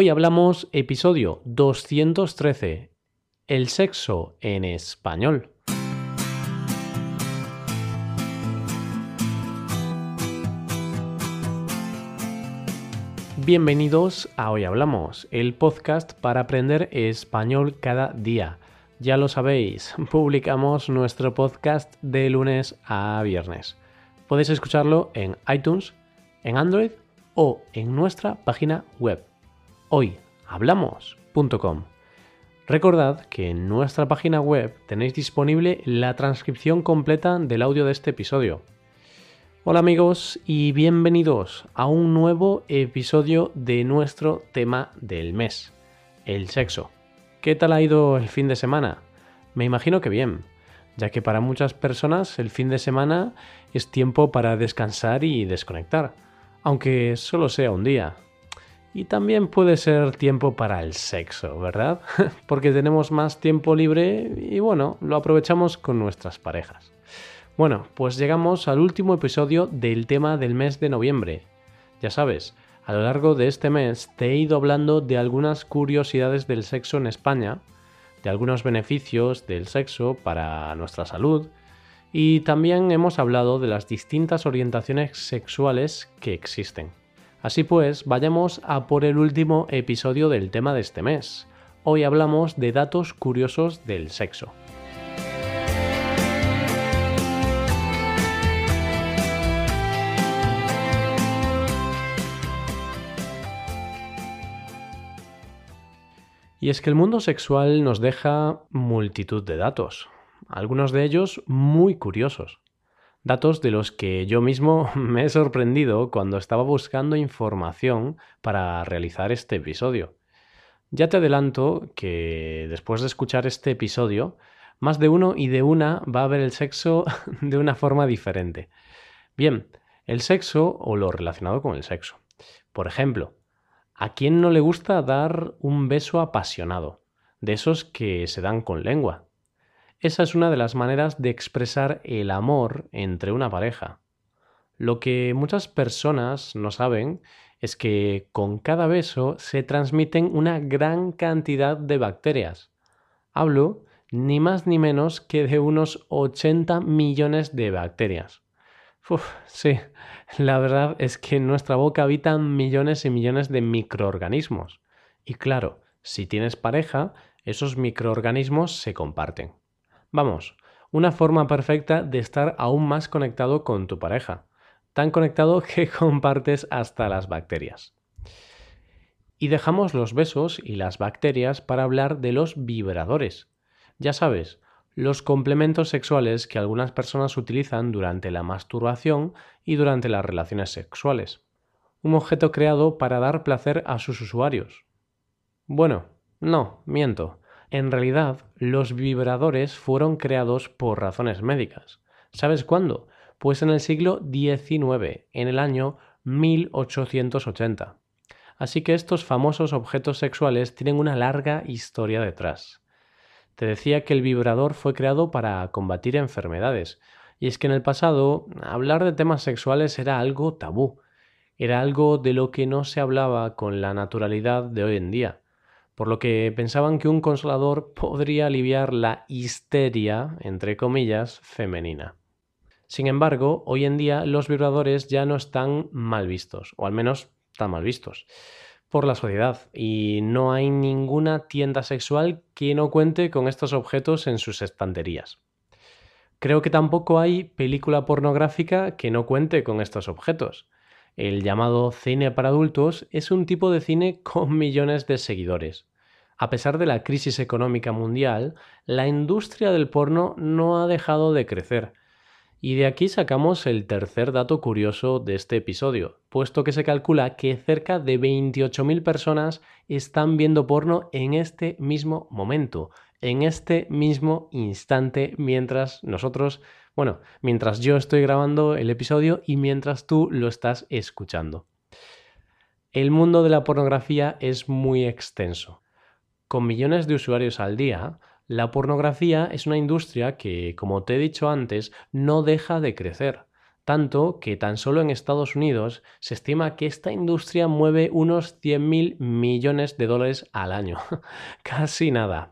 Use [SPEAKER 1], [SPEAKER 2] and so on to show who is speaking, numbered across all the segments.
[SPEAKER 1] Hoy hablamos episodio 213, el sexo en español. Bienvenidos a Hoy Hablamos, el podcast para aprender español cada día. Ya lo sabéis, publicamos nuestro podcast de lunes a viernes. Podéis escucharlo en iTunes, en Android o en nuestra página web hoyhablamos.com. Recordad que en nuestra página web tenéis disponible la transcripción completa del audio de este episodio. Hola amigos y bienvenidos a un nuevo episodio de nuestro tema del mes, el sexo. ¿Qué tal ha ido el fin de semana? Me imagino que bien, ya que para muchas personas el fin de semana es tiempo para descansar y desconectar, aunque solo sea un día, y también puede ser tiempo para el sexo, ¿verdad? Porque tenemos más tiempo libre y bueno, lo aprovechamos con nuestras parejas. Bueno, pues llegamos al último episodio del tema del mes de noviembre. Ya sabes, a lo largo de este mes te he ido hablando de algunas curiosidades del sexo en España, de algunos beneficios del sexo para nuestra salud, y también hemos hablado de las distintas orientaciones sexuales que existen. Así pues, vayamos a por el último episodio del tema de este mes. Hoy hablamos de datos curiosos del sexo. Y es que el mundo sexual nos deja multitud de datos, algunos de ellos muy curiosos datos de los que yo mismo me he sorprendido cuando estaba buscando información para realizar este episodio. Ya te adelanto que después de escuchar este episodio, más de uno y de una va a ver el sexo de una forma diferente. Bien, el sexo o lo relacionado con el sexo. Por ejemplo, ¿a quién no le gusta dar un beso apasionado? De esos que se dan con lengua. Esa es una de las maneras de expresar el amor entre una pareja. Lo que muchas personas no saben es que con cada beso se transmiten una gran cantidad de bacterias. Hablo ni más ni menos que de unos 80 millones de bacterias. Uf, sí, la verdad es que en nuestra boca habitan millones y millones de microorganismos. Y claro, si tienes pareja, esos microorganismos se comparten. Vamos, una forma perfecta de estar aún más conectado con tu pareja, tan conectado que compartes hasta las bacterias. Y dejamos los besos y las bacterias para hablar de los vibradores. Ya sabes, los complementos sexuales que algunas personas utilizan durante la masturbación y durante las relaciones sexuales. Un objeto creado para dar placer a sus usuarios. Bueno, no, miento. En realidad, los vibradores fueron creados por razones médicas. ¿Sabes cuándo? Pues en el siglo XIX, en el año 1880. Así que estos famosos objetos sexuales tienen una larga historia detrás. Te decía que el vibrador fue creado para combatir enfermedades, y es que en el pasado hablar de temas sexuales era algo tabú, era algo de lo que no se hablaba con la naturalidad de hoy en día por lo que pensaban que un consolador podría aliviar la histeria, entre comillas, femenina. Sin embargo, hoy en día los vibradores ya no están mal vistos, o al menos tan mal vistos, por la sociedad, y no hay ninguna tienda sexual que no cuente con estos objetos en sus estanterías. Creo que tampoco hay película pornográfica que no cuente con estos objetos. El llamado cine para adultos es un tipo de cine con millones de seguidores. A pesar de la crisis económica mundial, la industria del porno no ha dejado de crecer. Y de aquí sacamos el tercer dato curioso de este episodio, puesto que se calcula que cerca de 28.000 personas están viendo porno en este mismo momento, en este mismo instante, mientras nosotros, bueno, mientras yo estoy grabando el episodio y mientras tú lo estás escuchando. El mundo de la pornografía es muy extenso. Con millones de usuarios al día, la pornografía es una industria que, como te he dicho antes, no deja de crecer. tanto que tan solo en Estados Unidos se estima que esta industria mueve unos 100.000 millones de dólares al año. Casi nada.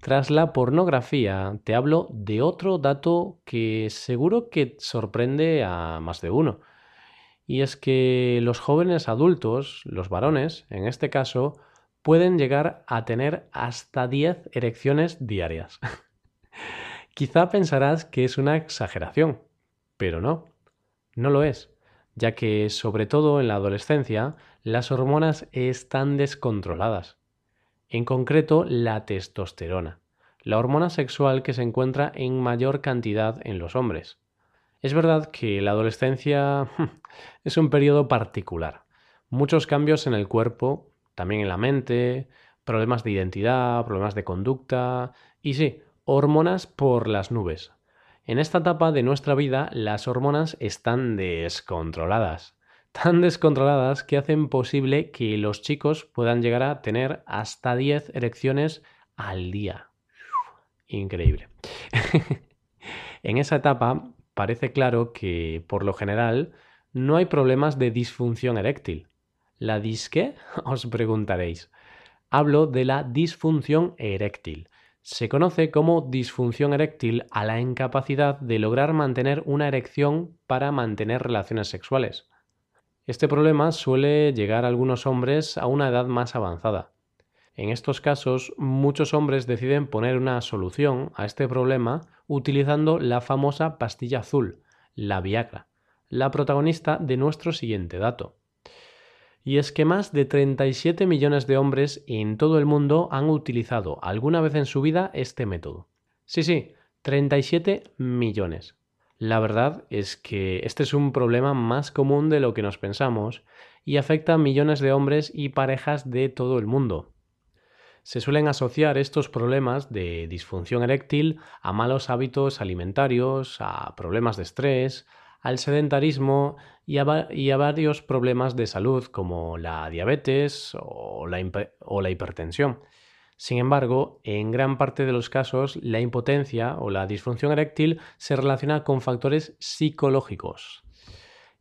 [SPEAKER 1] Tras la pornografía, te hablo de otro dato que seguro que sorprende a más de uno. Y es que los jóvenes adultos, los varones en este caso, pueden llegar a tener hasta 10 erecciones diarias. Quizá pensarás que es una exageración, pero no, no lo es, ya que sobre todo en la adolescencia las hormonas están descontroladas. En concreto, la testosterona, la hormona sexual que se encuentra en mayor cantidad en los hombres. Es verdad que la adolescencia es un periodo particular. Muchos cambios en el cuerpo, también en la mente, problemas de identidad, problemas de conducta y sí, hormonas por las nubes. En esta etapa de nuestra vida las hormonas están descontroladas. Tan descontroladas que hacen posible que los chicos puedan llegar a tener hasta 10 erecciones al día. Increíble. en esa etapa parece claro que, por lo general, no hay problemas de disfunción eréctil. ¿La disque? Os preguntaréis. Hablo de la disfunción eréctil. Se conoce como disfunción eréctil a la incapacidad de lograr mantener una erección para mantener relaciones sexuales. Este problema suele llegar a algunos hombres a una edad más avanzada. En estos casos, muchos hombres deciden poner una solución a este problema utilizando la famosa pastilla azul, la Viagra, la protagonista de nuestro siguiente dato. Y es que más de 37 millones de hombres en todo el mundo han utilizado alguna vez en su vida este método. Sí, sí, 37 millones. La verdad es que este es un problema más común de lo que nos pensamos y afecta a millones de hombres y parejas de todo el mundo. Se suelen asociar estos problemas de disfunción eréctil a malos hábitos alimentarios, a problemas de estrés, al sedentarismo y a, varios problemas de salud como la diabetes o la, o la hipertensión. Sin embargo, en gran parte de los casos, la impotencia o la disfunción eréctil se relaciona con factores psicológicos.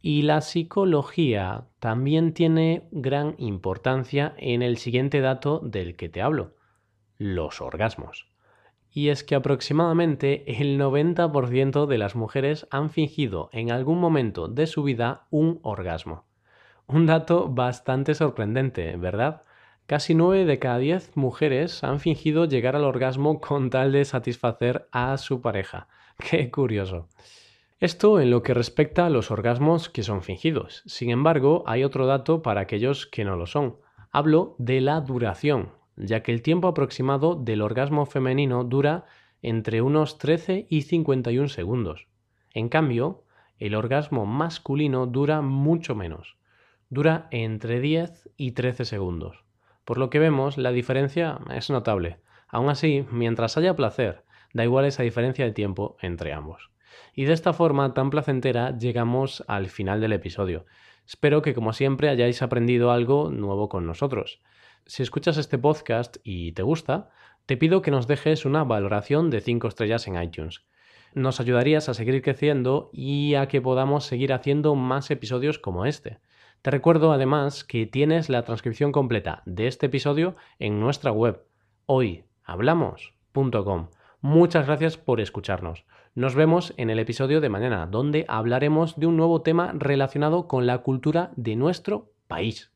[SPEAKER 1] Y la psicología también tiene gran importancia en el siguiente dato del que te hablo, los orgasmos y es que aproximadamente el 90% de las mujeres han fingido en algún momento de su vida un orgasmo. Un dato bastante sorprendente, ¿verdad? Casi 9 de cada 10 mujeres han fingido llegar al orgasmo con tal de satisfacer a su pareja. Qué curioso. Esto en lo que respecta a los orgasmos que son fingidos. Sin embargo, hay otro dato para aquellos que no lo son. Hablo de la duración ya que el tiempo aproximado del orgasmo femenino dura entre unos 13 y 51 segundos. En cambio, el orgasmo masculino dura mucho menos, dura entre 10 y 13 segundos. Por lo que vemos, la diferencia es notable. Aún así, mientras haya placer, da igual esa diferencia de tiempo entre ambos. Y de esta forma tan placentera llegamos al final del episodio. Espero que como siempre hayáis aprendido algo nuevo con nosotros si escuchas este podcast y te gusta, te pido que nos dejes una valoración de 5 estrellas en iTunes. Nos ayudarías a seguir creciendo y a que podamos seguir haciendo más episodios como este. Te recuerdo además que tienes la transcripción completa de este episodio en nuestra web hoyhablamos.com. Muchas gracias por escucharnos. Nos vemos en el episodio de mañana, donde hablaremos de un nuevo tema relacionado con la cultura de nuestro país.